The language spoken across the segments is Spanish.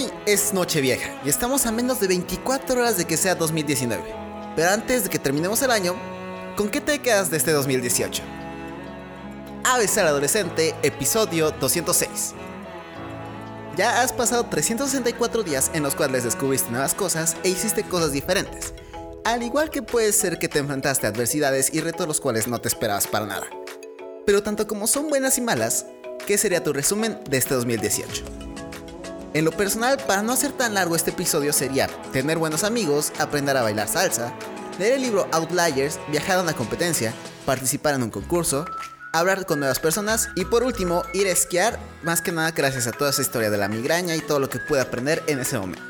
Hoy es Nochevieja y estamos a menos de 24 horas de que sea 2019. Pero antes de que terminemos el año, ¿con qué te quedas de este 2018? Aves al Adolescente, episodio 206. Ya has pasado 364 días en los cuales descubriste nuevas cosas e hiciste cosas diferentes. Al igual que puede ser que te enfrentaste a adversidades y retos los cuales no te esperabas para nada. Pero tanto como son buenas y malas, ¿qué sería tu resumen de este 2018? En lo personal, para no hacer tan largo este episodio sería tener buenos amigos, aprender a bailar salsa, leer el libro Outliers, viajar a una competencia, participar en un concurso, hablar con nuevas personas y por último ir a esquiar, más que nada gracias a toda esa historia de la migraña y todo lo que pude aprender en ese momento.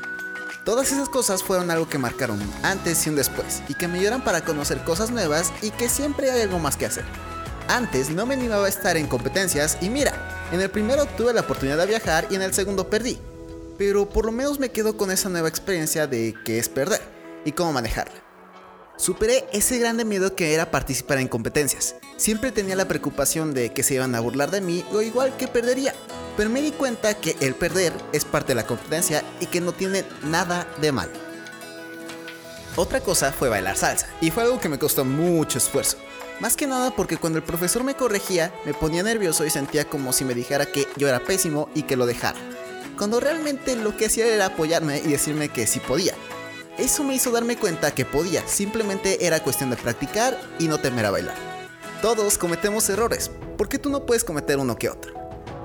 Todas esas cosas fueron algo que marcaron un antes y un después y que me ayudaron para conocer cosas nuevas y que siempre hay algo más que hacer. Antes no me animaba a estar en competencias y mira, en el primero tuve la oportunidad de viajar y en el segundo perdí pero por lo menos me quedo con esa nueva experiencia de qué es perder y cómo manejarla. Superé ese grande miedo que era participar en competencias. Siempre tenía la preocupación de que se iban a burlar de mí o igual que perdería, pero me di cuenta que el perder es parte de la competencia y que no tiene nada de mal. Otra cosa fue bailar salsa, y fue algo que me costó mucho esfuerzo. Más que nada porque cuando el profesor me corregía, me ponía nervioso y sentía como si me dijera que yo era pésimo y que lo dejara cuando realmente lo que hacía era apoyarme y decirme que sí podía. Eso me hizo darme cuenta que podía, simplemente era cuestión de practicar y no temer a bailar. Todos cometemos errores, ¿por qué tú no puedes cometer uno que otro?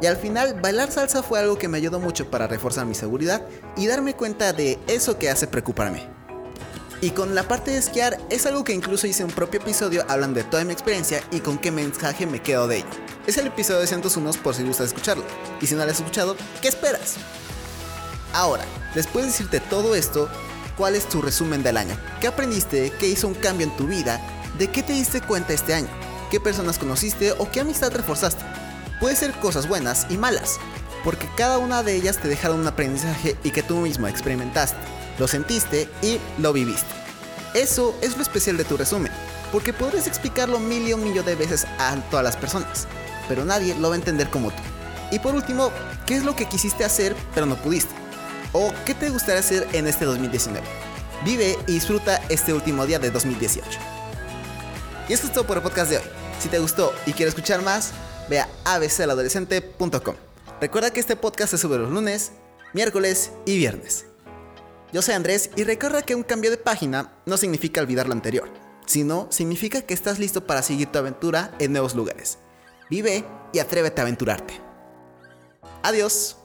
Y al final, bailar salsa fue algo que me ayudó mucho para reforzar mi seguridad y darme cuenta de eso que hace preocuparme. Y con la parte de esquiar es algo que incluso hice un propio episodio hablando de toda mi experiencia y con qué mensaje me quedo de ello. Es el episodio de 101 por si gustas escucharlo. Y si no lo has escuchado, ¿qué esperas? Ahora, después de decirte todo esto, ¿cuál es tu resumen del año? ¿Qué aprendiste? ¿Qué hizo un cambio en tu vida? ¿De qué te diste cuenta este año? ¿Qué personas conociste o qué amistad reforzaste? Puede ser cosas buenas y malas, porque cada una de ellas te dejaron un aprendizaje y que tú mismo experimentaste lo sentiste y lo viviste. Eso es lo especial de tu resumen, porque podrás explicarlo mil y un millón de veces a todas las personas, pero nadie lo va a entender como tú. Y por último, ¿qué es lo que quisiste hacer pero no pudiste? ¿O qué te gustaría hacer en este 2019? Vive y disfruta este último día de 2018. Y esto es todo por el podcast de hoy. Si te gustó y quieres escuchar más, ve a abcadolescente.com. Recuerda que este podcast se sube los lunes, miércoles y viernes. Yo soy Andrés y recuerda que un cambio de página no significa olvidar lo anterior, sino significa que estás listo para seguir tu aventura en nuevos lugares. Vive y atrévete a aventurarte. Adiós.